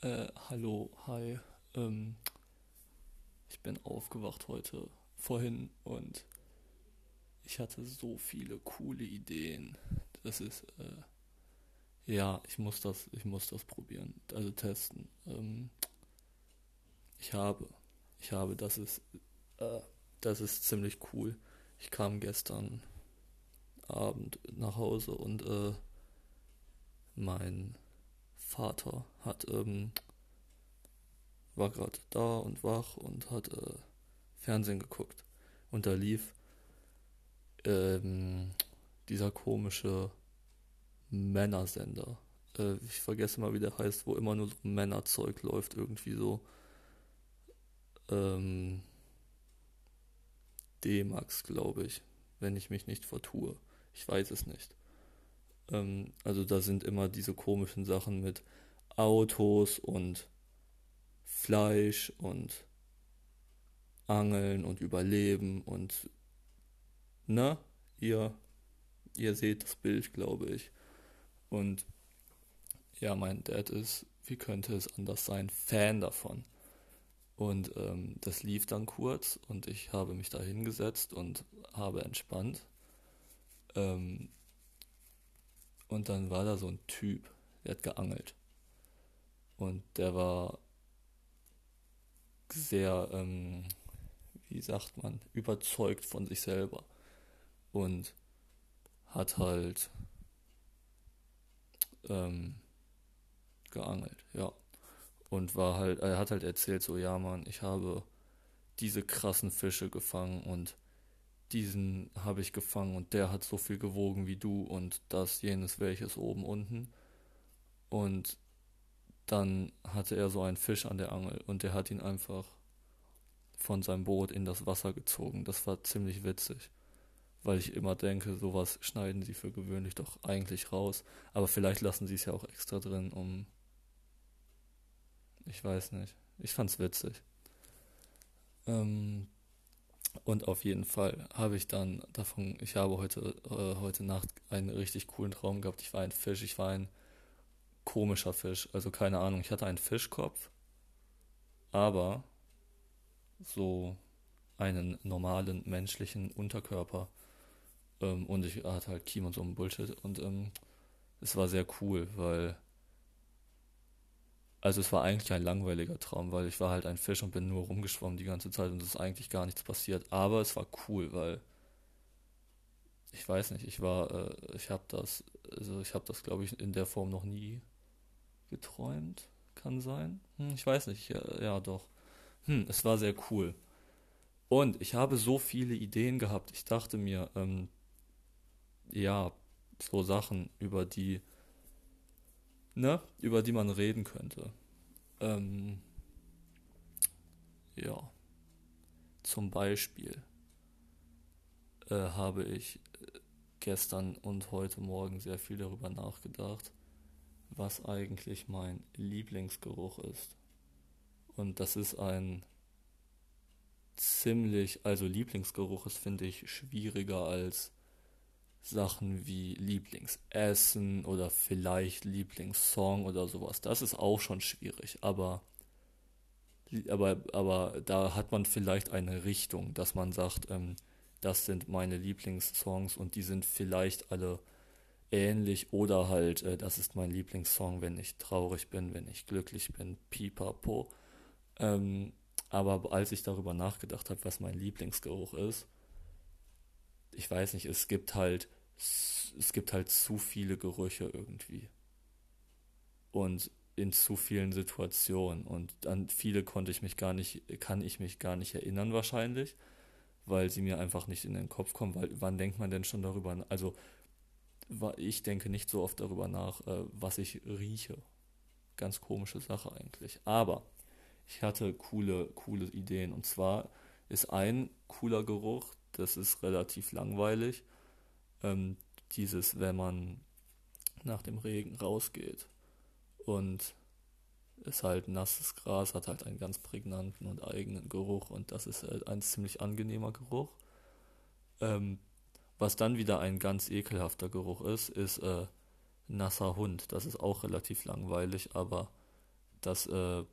Äh, hallo, hi. Ähm, ich bin aufgewacht heute vorhin und ich hatte so viele coole Ideen. Das ist, äh, ja, ich muss das, ich muss das probieren, also testen. Ähm, ich habe, ich habe, das ist, äh, das ist ziemlich cool. Ich kam gestern Abend nach Hause und äh, mein Vater hat ähm, war gerade da und wach und hat äh, Fernsehen geguckt und da lief ähm, dieser komische Männersender. Äh, ich vergesse mal, wie der heißt, wo immer nur so Männerzeug läuft, irgendwie so. Ähm, D-Max, glaube ich, wenn ich mich nicht vertue. Ich weiß es nicht. Ähm, also da sind immer diese komischen Sachen mit Autos und Fleisch und Angeln und Überleben und na, ihr, ihr seht das Bild, glaube ich. Und ja, mein Dad ist, wie könnte es anders sein, Fan davon. Und ähm, das lief dann kurz und ich habe mich da hingesetzt und habe entspannt. Ähm, und dann war da so ein Typ, der hat geangelt. Und der war sehr, ähm, wie sagt man, überzeugt von sich selber. Und hat halt ähm, geangelt, ja. Und war halt, er hat halt erzählt, so, ja, Mann, ich habe diese krassen Fische gefangen und diesen habe ich gefangen und der hat so viel gewogen wie du und das, jenes, welches oben, unten. Und dann hatte er so einen Fisch an der Angel und der hat ihn einfach von seinem Boot in das Wasser gezogen. Das war ziemlich witzig, weil ich immer denke, sowas schneiden sie für gewöhnlich doch eigentlich raus. Aber vielleicht lassen sie es ja auch extra drin, um... Ich weiß nicht. Ich fand's witzig. Ähm, und auf jeden Fall habe ich dann davon, ich habe heute, äh, heute Nacht einen richtig coolen Traum gehabt. Ich war ein Fisch, ich war ein komischer Fisch. Also keine Ahnung, ich hatte einen Fischkopf, aber so einen normalen menschlichen Unterkörper. Ähm, und ich hatte halt Kiem und so ein Bullshit. Und ähm, es war sehr cool, weil also es war eigentlich ein langweiliger Traum, weil ich war halt ein Fisch und bin nur rumgeschwommen die ganze Zeit und es ist eigentlich gar nichts passiert. Aber es war cool, weil ich weiß nicht, ich war, äh, ich habe das, also ich habe das glaube ich in der Form noch nie geträumt, kann sein. Hm, ich weiß nicht, ja, ja doch. Hm, es war sehr cool. Und ich habe so viele Ideen gehabt. Ich dachte mir, ähm, ja, so Sachen, über die ne, über die man reden könnte. Ähm, ja, zum Beispiel äh, habe ich gestern und heute Morgen sehr viel darüber nachgedacht, was eigentlich mein Lieblingsgeruch ist. Und das ist ein ziemlich, also Lieblingsgeruch ist, finde ich, schwieriger als Sachen wie Lieblingsessen oder vielleicht Lieblingssong oder sowas. Das ist auch schon schwierig, aber, aber, aber da hat man vielleicht eine Richtung, dass man sagt, ähm, das sind meine Lieblingssongs und die sind vielleicht alle ähnlich oder halt, äh, das ist mein Lieblingssong, wenn ich traurig bin, wenn ich glücklich bin, pipapo. Ähm, aber als ich darüber nachgedacht habe, was mein Lieblingsgeruch ist, ich weiß nicht, es gibt halt es gibt halt zu viele Gerüche irgendwie. Und in zu vielen Situationen. Und an viele konnte ich mich gar nicht, kann ich mich gar nicht erinnern wahrscheinlich, weil sie mir einfach nicht in den Kopf kommen, weil wann denkt man denn schon darüber, also ich denke nicht so oft darüber nach, äh, was ich rieche. Ganz komische Sache eigentlich. Aber ich hatte coole, coole Ideen. Und zwar ist ein cooler Geruch, das ist relativ langweilig, ähm, dieses, wenn man nach dem Regen rausgeht und es halt nasses Gras hat halt einen ganz prägnanten und eigenen Geruch und das ist halt ein ziemlich angenehmer Geruch. Ähm, was dann wieder ein ganz ekelhafter Geruch ist, ist äh, nasser Hund. Das ist auch relativ langweilig, aber dass äh,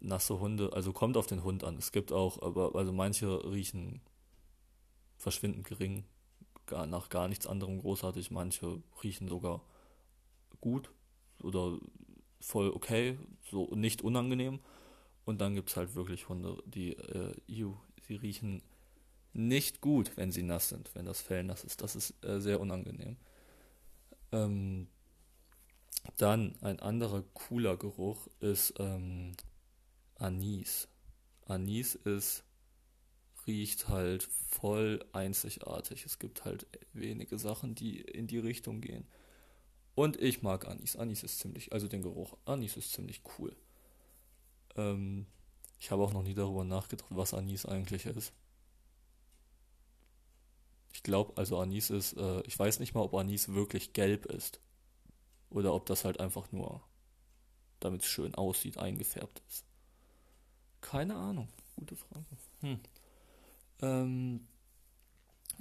nasse Hunde, also kommt auf den Hund an. Es gibt auch, aber also manche riechen verschwindend gering, gar, nach gar nichts anderem großartig. Manche riechen sogar gut oder voll okay, so nicht unangenehm. Und dann gibt es halt wirklich Hunde, die, äh, ew, sie riechen nicht gut, wenn sie nass sind, wenn das Fell nass ist. Das ist äh, sehr unangenehm. Ähm, dann ein anderer cooler Geruch ist ähm, Anis. Anis ist riecht halt voll einzigartig. Es gibt halt wenige Sachen, die in die Richtung gehen. Und ich mag Anis. Anis ist ziemlich, also den Geruch. Anis ist ziemlich cool. Ähm, ich habe auch noch nie darüber nachgedacht, was Anis eigentlich ist. Ich glaube, also Anis ist, äh, ich weiß nicht mal, ob Anis wirklich gelb ist. Oder ob das halt einfach nur, damit es schön aussieht, eingefärbt ist. Keine Ahnung. Gute Frage. Hm. Ähm,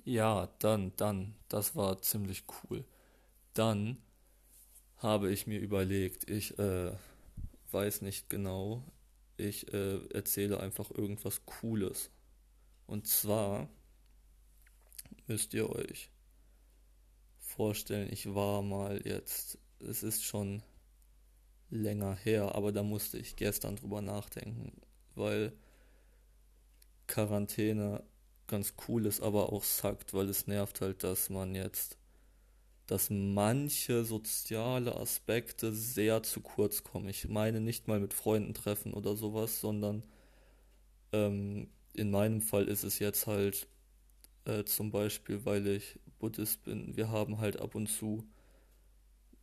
ja, dann, dann, das war ziemlich cool. Dann habe ich mir überlegt, ich äh, weiß nicht genau, ich äh, erzähle einfach irgendwas Cooles. Und zwar müsst ihr euch vorstellen, ich war mal jetzt, es ist schon länger her, aber da musste ich gestern drüber nachdenken, weil Quarantäne ganz cool ist, aber auch sagt, weil es nervt halt, dass man jetzt, dass manche soziale Aspekte sehr zu kurz kommen. Ich meine nicht mal mit Freunden treffen oder sowas, sondern ähm, in meinem Fall ist es jetzt halt äh, zum Beispiel, weil ich Buddhist bin, wir haben halt ab und zu,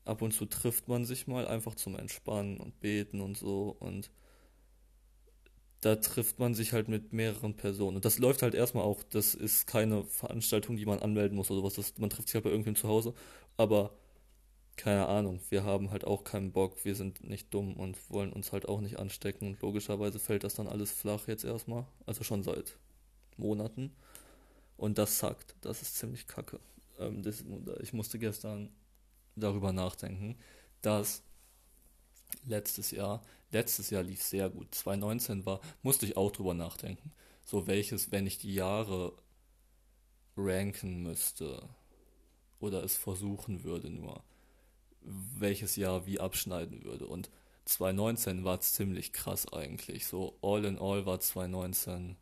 ab und zu trifft man sich mal einfach zum Entspannen und Beten und so und da trifft man sich halt mit mehreren Personen. Und das läuft halt erstmal auch, das ist keine Veranstaltung, die man anmelden muss oder sowas. Das, man trifft sich halt bei irgendwem zu Hause. Aber keine Ahnung, wir haben halt auch keinen Bock, wir sind nicht dumm und wollen uns halt auch nicht anstecken. Und logischerweise fällt das dann alles flach jetzt erstmal. Also schon seit Monaten. Und das sagt, das ist ziemlich kacke. Ähm, das, ich musste gestern darüber nachdenken, dass letztes Jahr letztes Jahr lief sehr gut. 2019 war, musste ich auch drüber nachdenken. So welches, wenn ich die Jahre ranken müsste oder es versuchen würde nur, welches Jahr wie abschneiden würde. Und 2019 war ziemlich krass eigentlich. So all in all war 2019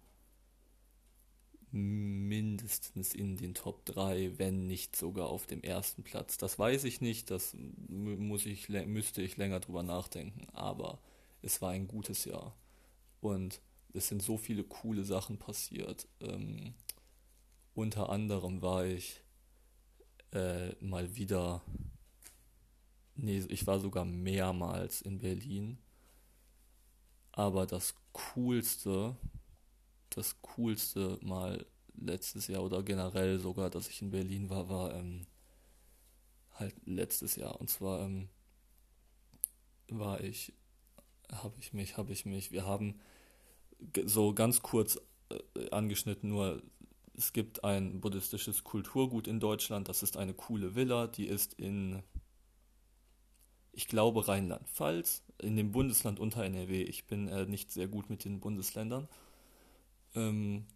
mindestens in den Top 3, wenn nicht sogar auf dem ersten Platz. Das weiß ich nicht, das muss ich, müsste ich länger drüber nachdenken, aber es war ein gutes Jahr. Und es sind so viele coole Sachen passiert. Ähm, unter anderem war ich äh, mal wieder, nee, ich war sogar mehrmals in Berlin. Aber das coolste, das coolste mal letztes Jahr oder generell sogar, dass ich in Berlin war, war ähm, halt letztes Jahr. Und zwar ähm, war ich habe ich mich, habe ich mich. Wir haben so ganz kurz äh, angeschnitten, nur es gibt ein buddhistisches Kulturgut in Deutschland. Das ist eine coole Villa, die ist in, ich glaube, Rheinland-Pfalz, in dem Bundesland unter NRW. Ich bin äh, nicht sehr gut mit den Bundesländern. Ähm,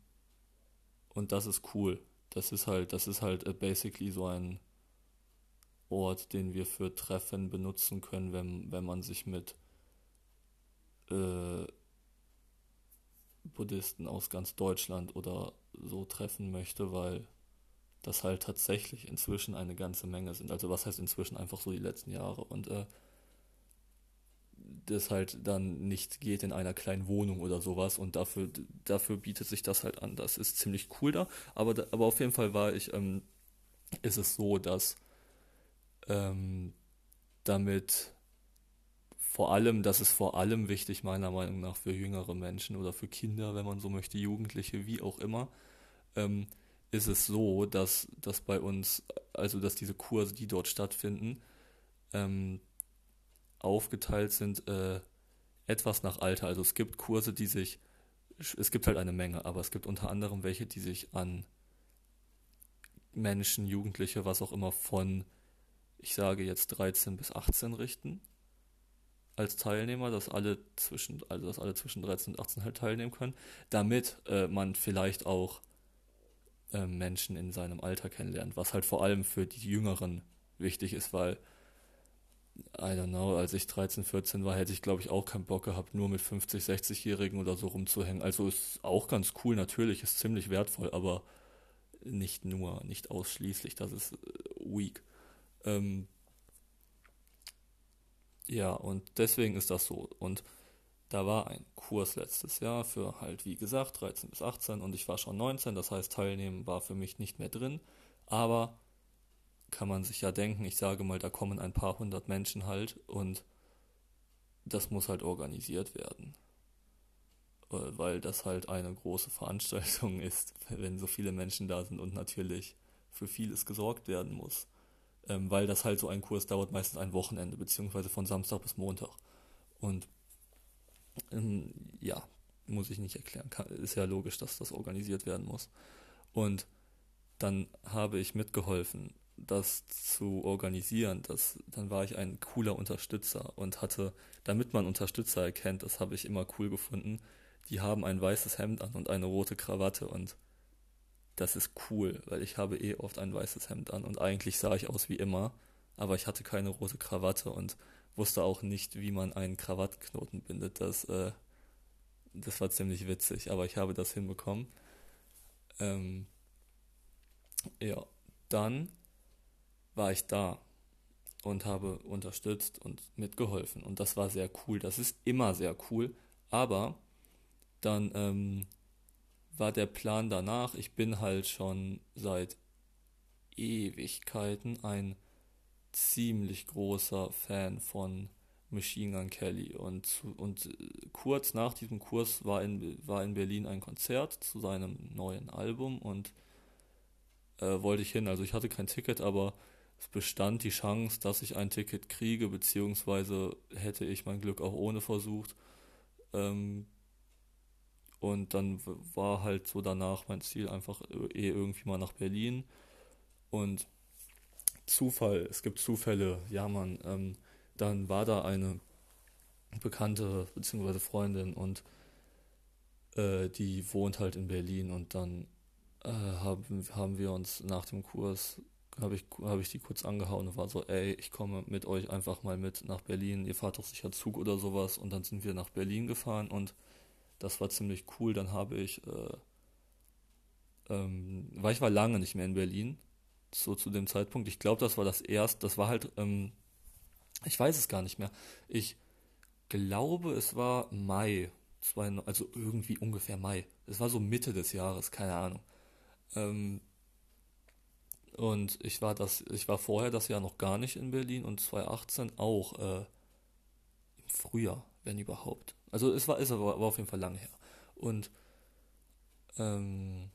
und das ist cool. Das ist halt, das ist halt äh, basically so ein Ort, den wir für Treffen benutzen können, wenn, wenn man sich mit äh, Buddhisten aus ganz Deutschland oder so treffen möchte, weil das halt tatsächlich inzwischen eine ganze Menge sind. Also was heißt inzwischen einfach so die letzten Jahre und äh, das halt dann nicht geht in einer kleinen Wohnung oder sowas und dafür dafür bietet sich das halt an. Das ist ziemlich cool da, aber da, aber auf jeden Fall war ich ähm, ist es so, dass ähm, damit vor allem, das ist vor allem wichtig, meiner Meinung nach, für jüngere Menschen oder für Kinder, wenn man so möchte, Jugendliche, wie auch immer, ähm, ist es so, dass, dass bei uns, also dass diese Kurse, die dort stattfinden, ähm, aufgeteilt sind äh, etwas nach Alter. Also es gibt Kurse, die sich, es gibt halt eine Menge, aber es gibt unter anderem welche, die sich an Menschen, Jugendliche, was auch immer von, ich sage jetzt 13 bis 18 richten als Teilnehmer, dass alle zwischen, also dass alle zwischen 13 und 18 halt teilnehmen können, damit äh, man vielleicht auch äh, Menschen in seinem Alter kennenlernt, was halt vor allem für die Jüngeren wichtig ist, weil I don't know, als ich 13, 14 war, hätte ich glaube ich auch keinen Bock gehabt, nur mit 50, 60-Jährigen oder so rumzuhängen. Also ist auch ganz cool, natürlich, ist ziemlich wertvoll, aber nicht nur, nicht ausschließlich, das ist äh, weak. Ähm, ja, und deswegen ist das so. Und da war ein Kurs letztes Jahr für halt, wie gesagt, 13 bis 18 und ich war schon 19, das heißt, teilnehmen war für mich nicht mehr drin. Aber kann man sich ja denken, ich sage mal, da kommen ein paar hundert Menschen halt und das muss halt organisiert werden. Äh, weil das halt eine große Veranstaltung ist, wenn so viele Menschen da sind und natürlich für vieles gesorgt werden muss ähm, weil das halt so ein Kurs dauert meistens ein Wochenende, beziehungsweise von Samstag bis Montag. Und ähm, ja, muss ich nicht erklären. Kann, ist ja logisch, dass das organisiert werden muss. Und dann habe ich mitgeholfen, das zu organisieren. Das, dann war ich ein cooler Unterstützer und hatte, damit man Unterstützer erkennt, das habe ich immer cool gefunden, die haben ein weißes Hemd an und eine rote Krawatte und das ist cool, weil ich habe eh oft ein weißes Hemd an und eigentlich sah ich aus wie immer, aber ich hatte keine rote Krawatte und wusste auch nicht, wie man einen Krawattknoten bindet. Das, äh, das war ziemlich witzig, aber ich habe das hinbekommen. Ähm, ja, dann war ich da und habe unterstützt und mitgeholfen und das war sehr cool. Das ist immer sehr cool, aber dann ähm, war der Plan danach, ich bin halt schon seit Ewigkeiten ein ziemlich großer Fan von Machine Gun Kelly und, und kurz nach diesem Kurs war in, war in Berlin ein Konzert zu seinem neuen Album und äh, wollte ich hin. Also ich hatte kein Ticket, aber es bestand die Chance, dass ich ein Ticket kriege, beziehungsweise hätte ich mein Glück auch ohne versucht. Ähm, und dann war halt so danach mein Ziel einfach eh irgendwie mal nach Berlin. Und Zufall, es gibt Zufälle, ja man, ähm, dann war da eine Bekannte bzw. Freundin und äh, die wohnt halt in Berlin und dann äh, haben, haben wir uns nach dem Kurs, habe ich, hab ich die kurz angehauen und war so, ey, ich komme mit euch einfach mal mit nach Berlin, ihr fahrt doch sicher Zug oder sowas und dann sind wir nach Berlin gefahren und das war ziemlich cool. Dann habe ich, äh, ähm, weil ich war lange nicht mehr in Berlin, so zu dem Zeitpunkt. Ich glaube, das war das erste, das war halt, ähm, ich weiß es gar nicht mehr. Ich glaube, es war Mai, also irgendwie ungefähr Mai. Es war so Mitte des Jahres, keine Ahnung. Ähm, und ich war das, ich war vorher das Jahr noch gar nicht in Berlin und 2018 auch äh, im Frühjahr, wenn überhaupt. Also es war, es war, auf jeden Fall lange her. Und ähm,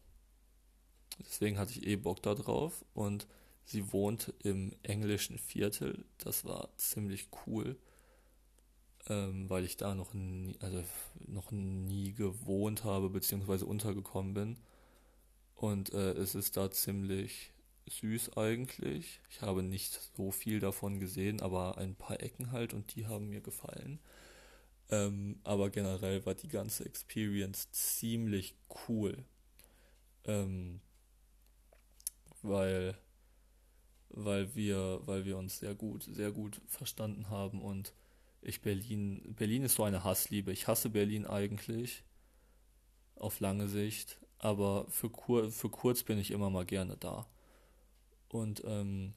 deswegen hatte ich eh Bock da drauf. Und sie wohnt im englischen Viertel. Das war ziemlich cool. Ähm, weil ich da noch nie, also noch nie gewohnt habe, beziehungsweise untergekommen bin. Und äh, es ist da ziemlich süß eigentlich. Ich habe nicht so viel davon gesehen, aber ein paar Ecken halt und die haben mir gefallen. Ähm, aber generell war die ganze Experience ziemlich cool. Ähm, weil, weil wir, weil wir uns sehr gut, sehr gut verstanden haben und ich Berlin, Berlin ist so eine Hassliebe. Ich hasse Berlin eigentlich auf lange Sicht, aber für, kur, für kurz bin ich immer mal gerne da. Und ähm,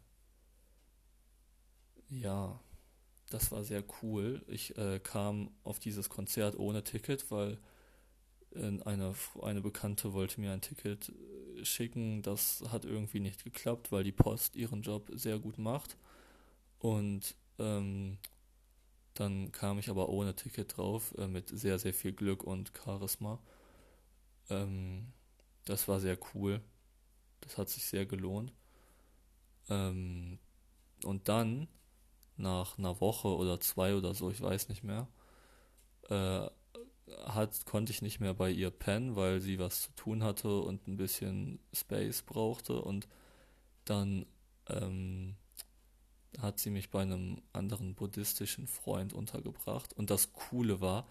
ja, das war sehr cool. Ich äh, kam auf dieses Konzert ohne Ticket, weil äh, eine, eine Bekannte wollte mir ein Ticket äh, schicken. Das hat irgendwie nicht geklappt, weil die Post ihren Job sehr gut macht. Und ähm, dann kam ich aber ohne Ticket drauf, äh, mit sehr, sehr viel Glück und Charisma. Ähm, das war sehr cool. Das hat sich sehr gelohnt. Ähm, und dann nach einer Woche oder zwei oder so, ich weiß nicht mehr, äh, hat, konnte ich nicht mehr bei ihr pennen, weil sie was zu tun hatte und ein bisschen Space brauchte und dann ähm, hat sie mich bei einem anderen buddhistischen Freund untergebracht. Und das Coole war,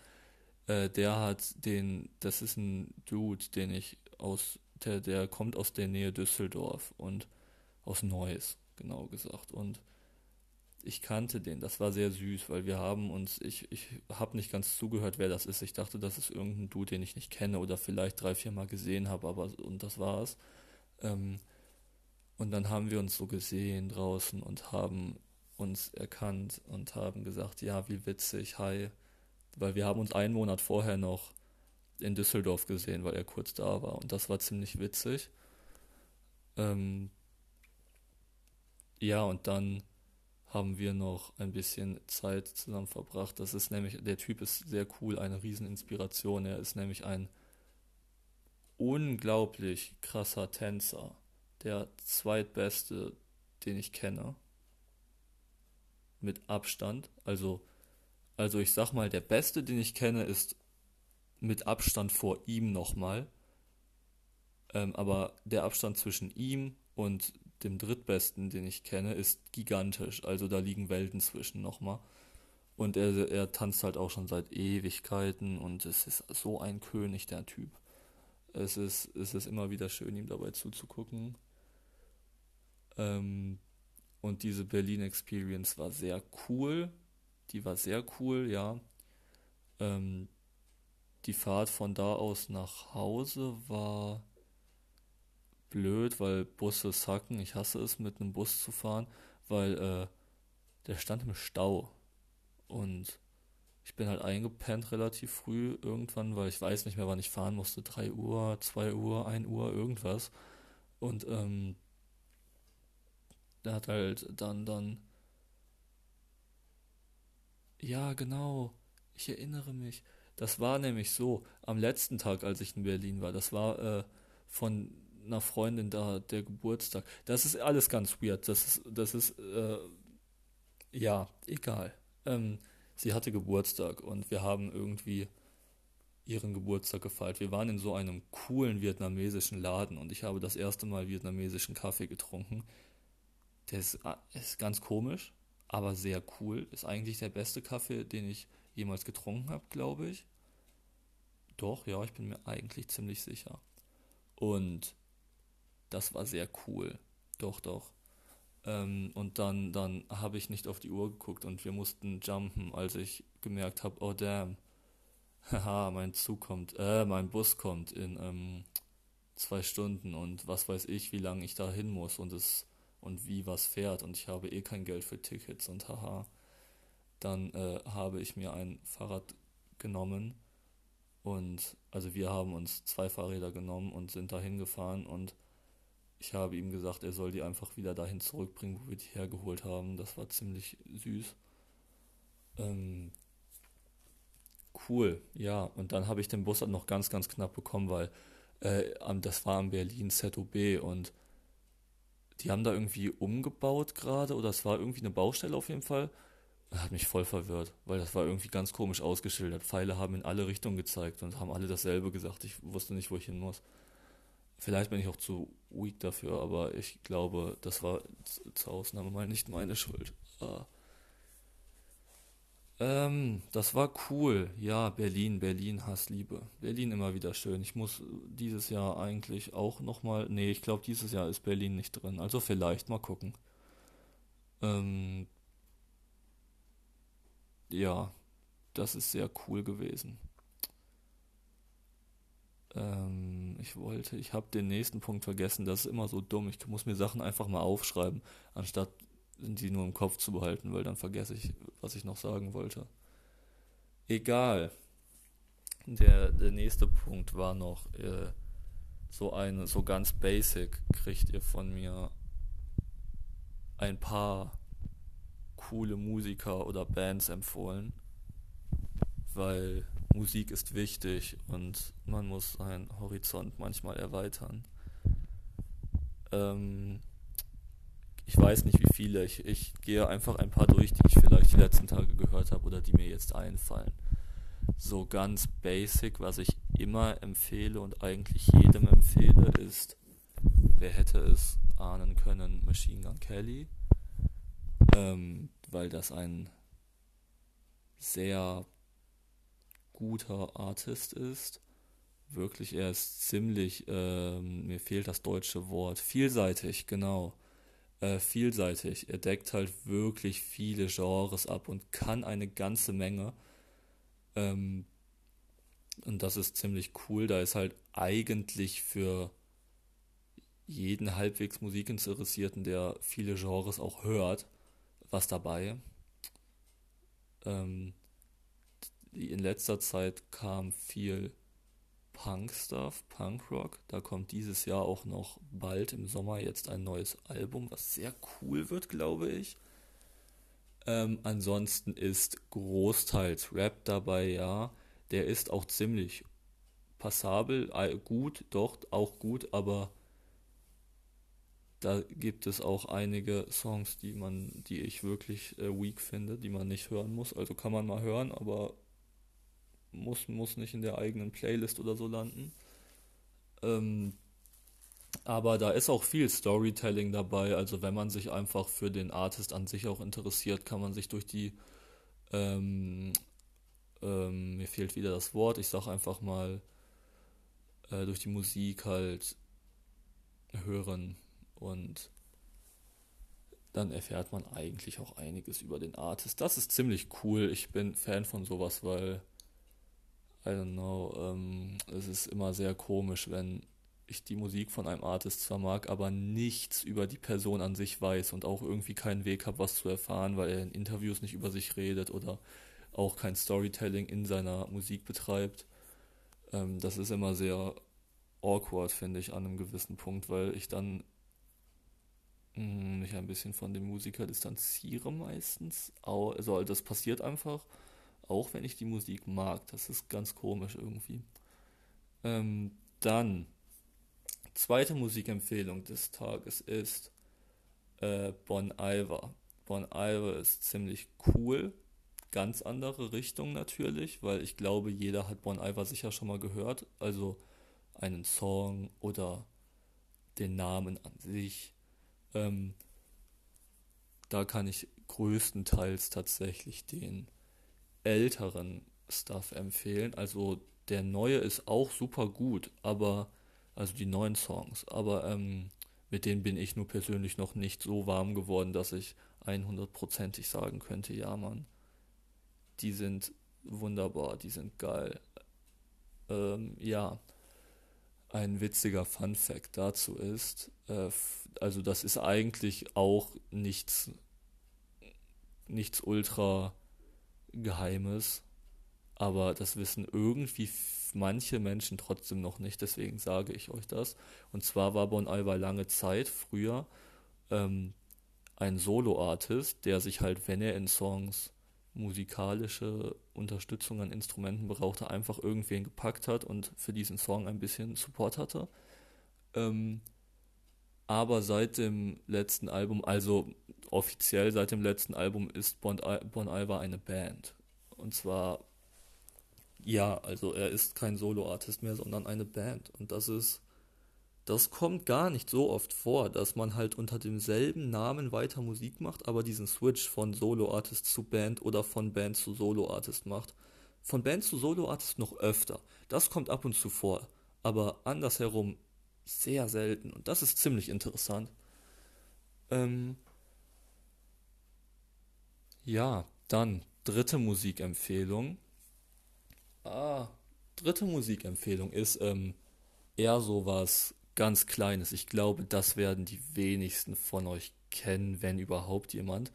äh, der hat den, das ist ein Dude, den ich aus, der, der kommt aus der Nähe Düsseldorf und aus Neuss, genau gesagt. Und ich kannte den, das war sehr süß, weil wir haben uns, ich, ich habe nicht ganz zugehört, wer das ist. Ich dachte, das ist irgendein Dude, den ich nicht kenne oder vielleicht drei, vier Mal gesehen habe, aber und das war's. Ähm, und dann haben wir uns so gesehen draußen und haben uns erkannt und haben gesagt, ja, wie witzig, hi. Weil wir haben uns einen Monat vorher noch in Düsseldorf gesehen, weil er kurz da war. Und das war ziemlich witzig. Ähm, ja, und dann haben wir noch ein bisschen Zeit zusammen verbracht. Das ist nämlich, der Typ ist sehr cool, eine Rieseninspiration. Er ist nämlich ein unglaublich krasser Tänzer der zweitbeste, den ich kenne. Mit Abstand. Also, also ich sag mal, der beste, den ich kenne, ist mit Abstand vor ihm nochmal. Ähm, aber der Abstand zwischen ihm und dem drittbesten, den ich kenne, ist gigantisch. Also da liegen Welten zwischen nochmal. Und er, er tanzt halt auch schon seit Ewigkeiten und es ist so ein König, der Typ. Es ist, es ist immer wieder schön, ihm dabei zuzugucken. Ähm, und diese Berlin Experience war sehr cool. Die war sehr cool, ja. Ähm, die Fahrt von da aus nach Hause war blöd, weil Busse sacken. Ich hasse es, mit einem Bus zu fahren, weil äh, der stand im Stau. Und ich bin halt eingepennt relativ früh irgendwann, weil ich weiß nicht mehr, wann ich fahren musste. 3 Uhr, 2 Uhr, 1 Uhr, irgendwas. Und ähm, der hat halt dann, dann. Ja, genau. Ich erinnere mich. Das war nämlich so, am letzten Tag, als ich in Berlin war, das war äh, von einer Freundin da der Geburtstag. Das ist alles ganz weird. Das ist, das ist, äh, ja, egal. Ähm, sie hatte Geburtstag und wir haben irgendwie ihren Geburtstag gefeiert. Wir waren in so einem coolen vietnamesischen Laden und ich habe das erste Mal vietnamesischen Kaffee getrunken. Der ist, ah, ist ganz komisch, aber sehr cool. Ist eigentlich der beste Kaffee, den ich jemals getrunken habe, glaube ich. Doch, ja, ich bin mir eigentlich ziemlich sicher. Und das war sehr cool. Doch, doch. Ähm, und dann, dann habe ich nicht auf die Uhr geguckt und wir mussten jumpen, als ich gemerkt habe, oh damn. Haha, mein Zug kommt, äh, mein Bus kommt in ähm, zwei Stunden und was weiß ich, wie lange ich da hin muss und es und wie was fährt und ich habe eh kein Geld für Tickets und haha, dann äh, habe ich mir ein Fahrrad genommen und also wir haben uns zwei Fahrräder genommen und sind dahin gefahren und ich habe ihm gesagt, er soll die einfach wieder dahin zurückbringen, wo wir die hergeholt haben. Das war ziemlich süß. Ähm, cool, ja. Und dann habe ich den Bus halt noch ganz, ganz knapp bekommen, weil äh, das war in Berlin ZOB und die haben da irgendwie umgebaut gerade oder es war irgendwie eine Baustelle auf jeden Fall. Das hat mich voll verwirrt, weil das war irgendwie ganz komisch ausgeschildert. Pfeile haben in alle Richtungen gezeigt und haben alle dasselbe gesagt. Ich wusste nicht, wo ich hin muss. Vielleicht bin ich auch zu weak dafür, aber ich glaube, das war zur Ausnahme mal nicht meine Schuld. Ah. Ähm, das war cool. Ja, Berlin, Berlin, Hassliebe. Berlin immer wieder schön. Ich muss dieses Jahr eigentlich auch nochmal. Nee, ich glaube, dieses Jahr ist Berlin nicht drin. Also vielleicht mal gucken. Ähm, ja, das ist sehr cool gewesen. Ähm, ich wollte, ich habe den nächsten Punkt vergessen. Das ist immer so dumm. Ich muss mir Sachen einfach mal aufschreiben, anstatt die nur im Kopf zu behalten, weil dann vergesse ich, was ich noch sagen wollte. Egal. Der, der nächste Punkt war noch äh, so eine, so ganz basic kriegt ihr von mir ein paar coole Musiker oder Bands empfohlen, weil Musik ist wichtig und man muss seinen Horizont manchmal erweitern. Ähm, ich weiß nicht wie viele, ich, ich gehe einfach ein paar durch, die ich vielleicht die letzten Tage gehört habe oder die mir jetzt einfallen. So ganz basic, was ich immer empfehle und eigentlich jedem empfehle, ist, wer hätte es ahnen können, Machine Gun Kelly. ähm, weil das ein sehr guter Artist ist. Wirklich, er ist ziemlich, ähm, mir fehlt das deutsche Wort, vielseitig, genau. Äh, vielseitig. Er deckt halt wirklich viele Genres ab und kann eine ganze Menge. Ähm, und das ist ziemlich cool. Da ist halt eigentlich für jeden halbwegs Musikinteressierten, der viele Genres auch hört, was dabei. Ähm, in letzter Zeit kam viel Punk-Stuff, Punk-Rock. Da kommt dieses Jahr auch noch bald im Sommer jetzt ein neues Album, was sehr cool wird, glaube ich. Ähm, ansonsten ist großteils Rap dabei, ja. Der ist auch ziemlich passabel, gut, doch auch gut, aber da gibt es auch einige Songs, die man, die ich wirklich äh, weak finde, die man nicht hören muss. Also kann man mal hören, aber muss, muss nicht in der eigenen Playlist oder so landen. Ähm, aber da ist auch viel Storytelling dabei. Also wenn man sich einfach für den Artist an sich auch interessiert, kann man sich durch die ähm, ähm, mir fehlt wieder das Wort, ich sag einfach mal äh, durch die Musik halt hören und dann erfährt man eigentlich auch einiges über den Artist. Das ist ziemlich cool. Ich bin Fan von sowas, weil I don't know, ähm, es ist immer sehr komisch, wenn ich die Musik von einem Artist zwar mag, aber nichts über die Person an sich weiß und auch irgendwie keinen Weg habe, was zu erfahren, weil er in Interviews nicht über sich redet oder auch kein Storytelling in seiner Musik betreibt. Ähm, das ist immer sehr awkward, finde ich, an einem gewissen Punkt, weil ich dann mh, hm, mich ein bisschen von dem Musiker distanziere meistens. Also das passiert einfach auch wenn ich die Musik mag. Das ist ganz komisch irgendwie. Ähm, dann, zweite Musikempfehlung des Tages ist äh, Bon Iver. Bon Iver ist ziemlich cool. Ganz andere Richtung natürlich, weil ich glaube, jeder hat Bon Iver sicher schon mal gehört. Also einen Song oder den Namen an sich. Ähm, da kann ich größtenteils tatsächlich den älteren Stuff empfehlen. Also der neue ist auch super gut, aber also die neuen Songs, aber ähm, mit denen bin ich nur persönlich noch nicht so warm geworden, dass ich 100%ig sagen könnte, ja Mann, die sind wunderbar, die sind geil. Ähm, ja, ein witziger Fun Fact dazu ist, äh, also das ist eigentlich auch nichts, nichts ultra Geheimes, aber das wissen irgendwie manche Menschen trotzdem noch nicht, deswegen sage ich euch das. Und zwar war Bon Alva lange Zeit, früher, ähm, ein Solo-Artist, der sich halt, wenn er in Songs musikalische Unterstützung an Instrumenten brauchte, einfach irgendwen gepackt hat und für diesen Song ein bisschen Support hatte. Ähm, aber seit dem letzten Album, also offiziell seit dem letzten Album, ist Bon, bon Iver eine Band. Und zwar, ja, also er ist kein Solo-Artist mehr, sondern eine Band. Und das ist, das kommt gar nicht so oft vor, dass man halt unter demselben Namen weiter Musik macht, aber diesen Switch von Solo-Artist zu Band oder von Band zu Solo-Artist macht. Von Band zu Solo-Artist noch öfter. Das kommt ab und zu vor. Aber andersherum sehr selten und das ist ziemlich interessant. Ähm, ja, dann dritte Musikempfehlung. Ah, dritte Musikempfehlung ist ähm, eher so was ganz Kleines. Ich glaube, das werden die wenigsten von euch kennen, wenn überhaupt jemand.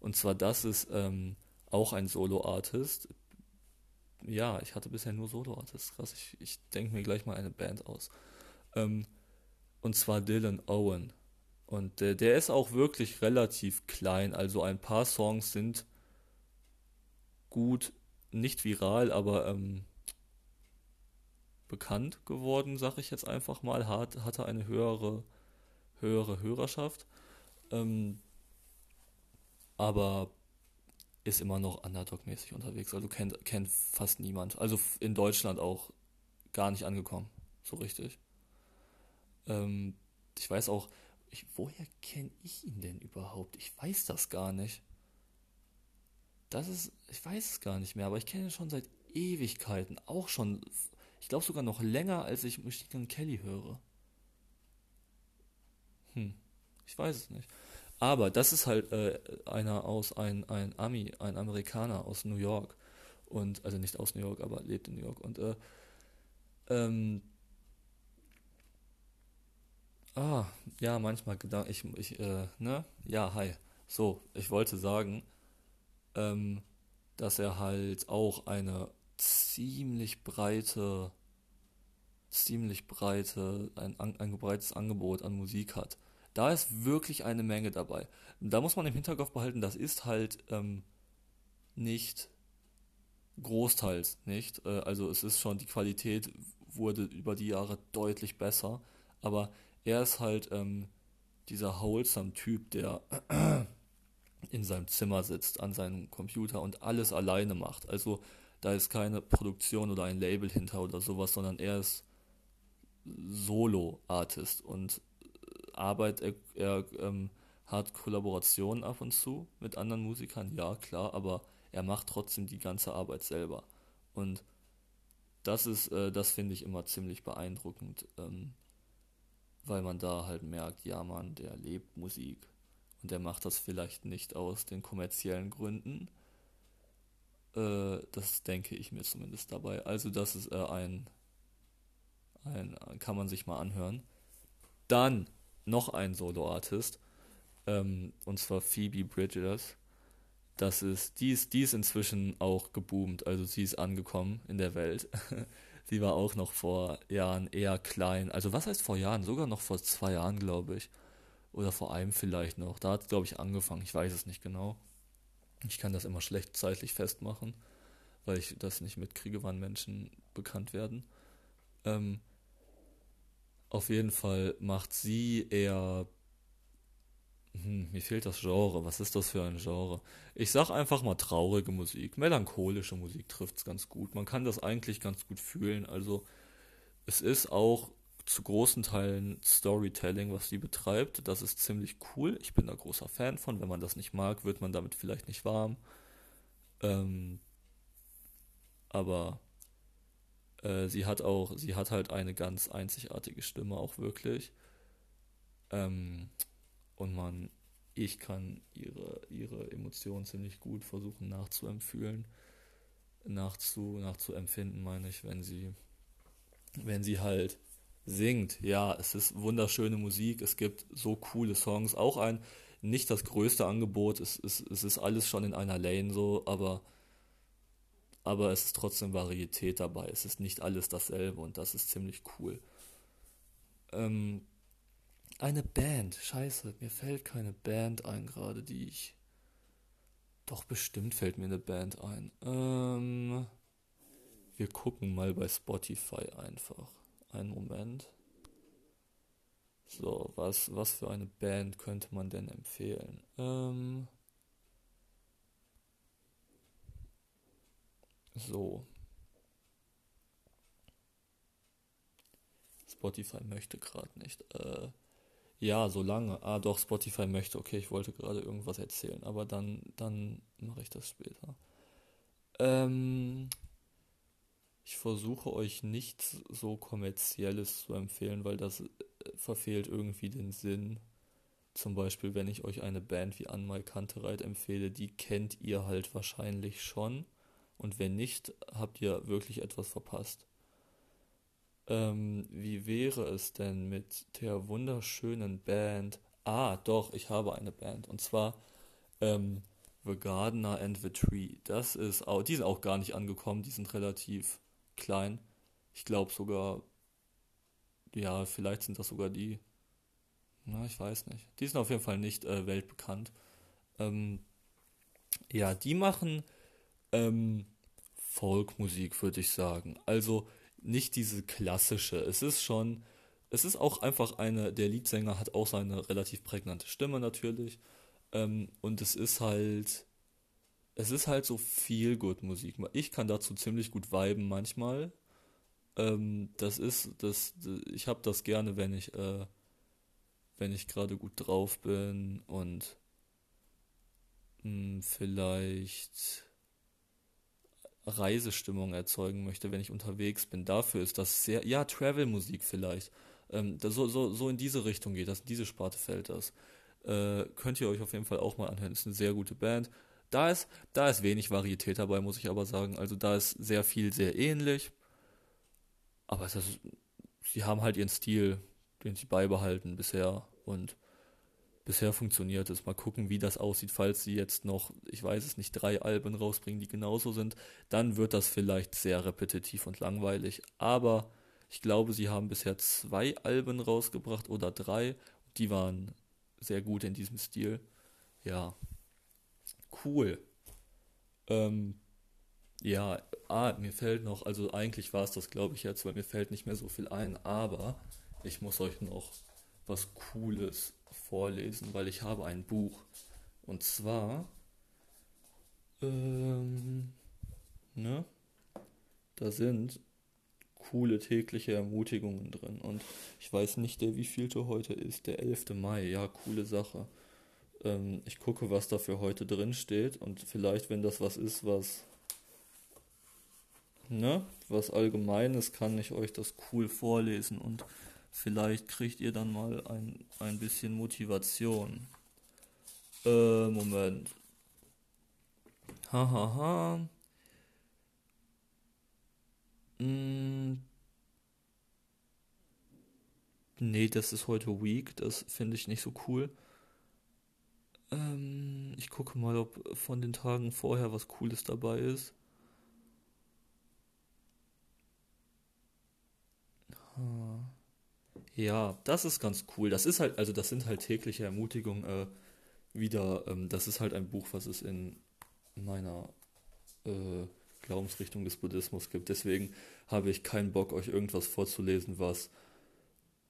Und zwar, das ist ähm, auch ein Solo-Artist. Ja, ich hatte bisher nur Solo-Artists. Krass, ich, ich denke mir gleich mal eine Band aus. Ähm, und zwar Dylan Owen. Und äh, der ist auch wirklich relativ klein. Also ein paar Songs sind gut, nicht viral, aber ähm, bekannt geworden, sag ich jetzt einfach mal. Hat, hatte eine höhere, höhere Hörerschaft. Ähm, aber ist immer noch Underdog-mäßig unterwegs. Also kennt, kennt fast niemand. Also in Deutschland auch gar nicht angekommen. So richtig. Ähm, ich weiß auch, ich, woher kenne ich ihn denn überhaupt? Ich weiß das gar nicht. Das ist, ich weiß es gar nicht mehr, aber ich kenne ihn schon seit Ewigkeiten. Auch schon, ich glaube sogar noch länger, als ich Machine Kelly höre. Hm, ich weiß es nicht. Aber das ist halt äh, einer aus, ein, ein Ami, ein Amerikaner aus New York. Und, also nicht aus New York, aber lebt in New York. Und, äh, ähm, ah, ja, manchmal gedacht, ich, ich, äh, ne? Ja, hi. So, ich wollte sagen, ähm, dass er halt auch eine ziemlich breite, ziemlich breite, ein, ein breites Angebot an Musik hat. Da ist wirklich eine Menge dabei. Da muss man im Hinterkopf behalten, das ist halt ähm, nicht großteils nicht. Äh, also es ist schon, die Qualität wurde über die Jahre deutlich besser, aber er ist halt ähm, dieser wholesome Typ, der in seinem Zimmer sitzt, an seinem Computer und alles alleine macht. Also da ist keine Produktion oder ein Label hinter oder sowas, sondern er ist Solo-Artist und Arbeit, er, er ähm, hat Kollaborationen ab und zu mit anderen Musikern, ja klar, aber er macht trotzdem die ganze Arbeit selber. Und das ist, äh, das finde ich immer ziemlich beeindruckend, ähm, weil man da halt merkt, ja man, der lebt Musik und der macht das vielleicht nicht aus den kommerziellen Gründen. Äh, das denke ich mir zumindest dabei. Also das ist äh, ein, ein, kann man sich mal anhören. Dann noch ein Solo-Artist, ähm, und zwar Phoebe Bridgers. Das ist, die ist, die ist inzwischen auch geboomt, also sie ist angekommen in der Welt. sie war auch noch vor Jahren eher klein. Also was heißt vor Jahren? Sogar noch vor zwei Jahren, glaube ich. Oder vor einem vielleicht noch. Da hat es, glaube ich, angefangen. Ich weiß es nicht genau. Ich kann das immer schlecht zeitlich festmachen, weil ich das nicht mitkriege, wann Menschen bekannt werden. Ähm, auf jeden Fall macht sie eher. Hm, mir fehlt das Genre. Was ist das für ein Genre? Ich sag einfach mal traurige Musik. Melancholische Musik trifft es ganz gut. Man kann das eigentlich ganz gut fühlen. Also, es ist auch zu großen Teilen Storytelling, was sie betreibt. Das ist ziemlich cool. Ich bin da großer Fan von. Wenn man das nicht mag, wird man damit vielleicht nicht warm. Ähm, aber äh, sie hat auch, sie hat halt eine ganz einzigartige Stimme auch wirklich. Ähm, und man, ich kann ihre, ihre Emotionen ziemlich gut versuchen nachzuempfühlen, nachzu, nachzuempfinden, meine ich, wenn sie, wenn sie halt singt. Ja, es ist wunderschöne Musik, es gibt so coole Songs, auch ein, nicht das größte Angebot, es, es, es ist alles schon in einer Lane so, aber aber es ist trotzdem Varietät dabei. Es ist nicht alles dasselbe und das ist ziemlich cool. Ähm, eine Band, scheiße, mir fällt keine Band ein gerade, die ich. Doch bestimmt fällt mir eine Band ein. Ähm, wir gucken mal bei Spotify einfach. Einen Moment. So, was, was für eine Band könnte man denn empfehlen? Ähm, So. Spotify möchte gerade nicht. Äh, ja, so lange. Ah, doch, Spotify möchte. Okay, ich wollte gerade irgendwas erzählen, aber dann, dann mache ich das später. Ähm, ich versuche euch nichts so kommerzielles zu empfehlen, weil das äh, verfehlt irgendwie den Sinn. Zum Beispiel, wenn ich euch eine Band wie Anmal Kantereit empfehle, die kennt ihr halt wahrscheinlich schon. Und wenn nicht, habt ihr wirklich etwas verpasst. Ähm, wie wäre es denn mit der wunderschönen Band? Ah, doch, ich habe eine Band. Und zwar ähm, The Gardener and the Tree. Das ist auch, die sind auch gar nicht angekommen, die sind relativ klein. Ich glaube sogar, ja, vielleicht sind das sogar die. Na, ich weiß nicht. Die sind auf jeden Fall nicht äh, weltbekannt. Ähm, ja, die machen ähm, Folkmusik, würde ich sagen. Also nicht diese klassische. Es ist schon, es ist auch einfach eine, der Leadsänger hat auch seine relativ prägnante Stimme natürlich. Ähm, und es ist halt, es ist halt so viel gut Musik. Ich kann dazu ziemlich gut viben manchmal. Ähm, das ist, das, ich habe das gerne, wenn ich, äh, wenn ich gerade gut drauf bin und mh, hm, vielleicht Reisestimmung erzeugen möchte, wenn ich unterwegs bin. Dafür ist das sehr, ja, Travel-Musik vielleicht. Ähm, so, so, so in diese Richtung geht das, diese Sparte fällt das. Äh, könnt ihr euch auf jeden Fall auch mal anhören. Ist eine sehr gute Band. Da ist, da ist wenig Varietät dabei, muss ich aber sagen. Also da ist sehr viel sehr ähnlich. Aber das, sie haben halt ihren Stil, den sie beibehalten bisher. Und bisher funktioniert es. Mal gucken, wie das aussieht, falls sie jetzt noch, ich weiß es nicht, drei Alben rausbringen, die genauso sind. Dann wird das vielleicht sehr repetitiv und langweilig. Aber ich glaube, sie haben bisher zwei Alben rausgebracht oder drei. Die waren sehr gut in diesem Stil. Ja. Cool. Ähm, ja, ah, mir fällt noch, also eigentlich war es das, glaube ich, jetzt, weil mir fällt nicht mehr so viel ein, aber ich muss euch noch was Cooles vorlesen, weil ich habe ein Buch. Und zwar, ähm, ne, da sind coole tägliche Ermutigungen drin. Und ich weiß nicht, der wievielte heute ist, der 11. Mai. Ja, coole Sache. Ähm, ich gucke, was da für heute drin steht. Und vielleicht, wenn das was ist, was, ne, was allgemeines, kann ich euch das cool vorlesen. Und Vielleicht kriegt ihr dann mal ein, ein bisschen Motivation. Äh, Moment. Hahaha. Ha, ha. Hm. Nee, das ist heute Week. Das finde ich nicht so cool. Ähm, ich gucke mal, ob von den Tagen vorher was Cooles dabei ist. Ha. Ja, das ist ganz cool. Das ist halt, also das sind halt tägliche Ermutigungen äh, wieder. Ähm, das ist halt ein Buch, was es in meiner äh, Glaubensrichtung des Buddhismus gibt. Deswegen habe ich keinen Bock, euch irgendwas vorzulesen, was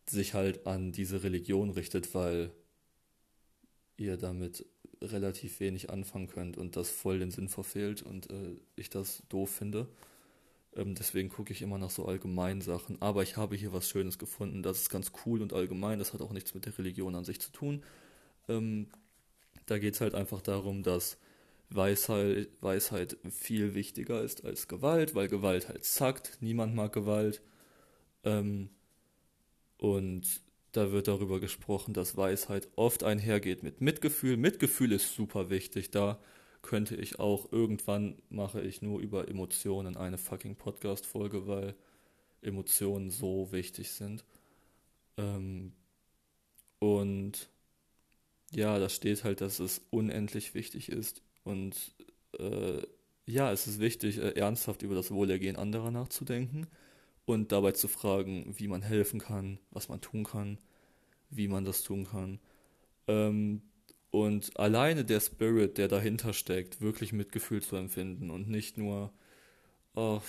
sich halt an diese Religion richtet, weil ihr damit relativ wenig anfangen könnt und das voll den Sinn verfehlt und äh, ich das doof finde. Ähm, deswegen gucke ich immer nach so allgemeinen Sachen. Aber ich habe hier was Schönes gefunden. Das ist ganz cool und allgemein. Das hat auch nichts mit der Religion an sich zu tun. Ähm, da geht es halt einfach darum, dass Weisheit, Weisheit viel wichtiger ist als Gewalt, weil Gewalt halt zackt. Niemand mag Gewalt. Ähm, und da wird darüber gesprochen, dass Weisheit oft einhergeht mit Mitgefühl. Mitgefühl ist super wichtig. Da könnte ich auch irgendwann mache ich nur über Emotionen eine fucking Podcast-Folge, weil Emotionen so wichtig sind. Ähm, und ja, da steht halt, dass es unendlich wichtig ist. Und äh, ja, es ist wichtig, äh, ernsthaft über das Wohlergehen anderer nachzudenken und dabei zu fragen, wie man helfen kann, was man tun kann, wie man das tun kann. Ähm, und alleine der Spirit, der dahinter steckt, wirklich Mitgefühl zu empfinden und nicht nur, oh,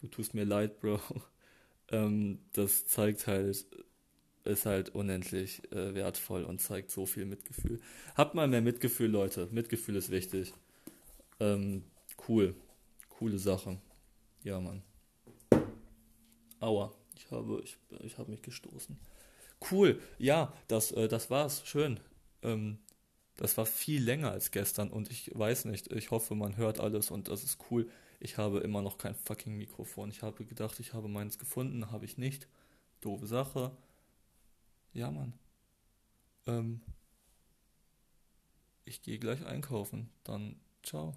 du tust mir leid, Bro. Ähm, das zeigt halt, ist halt unendlich äh, wertvoll und zeigt so viel Mitgefühl. Habt mal mehr Mitgefühl, Leute. Mitgefühl ist wichtig. Ähm, cool. Coole Sache. Ja, Mann. Aua. Ich habe, ich, ich habe mich gestoßen. Cool. Ja, das, äh, das war's. Schön. Ähm, das war viel länger als gestern und ich weiß nicht, ich hoffe, man hört alles und das ist cool. Ich habe immer noch kein fucking Mikrofon. Ich habe gedacht, ich habe meins gefunden, habe ich nicht. Doofe Sache. Ja, Mann. Ähm, ich gehe gleich einkaufen. Dann ciao.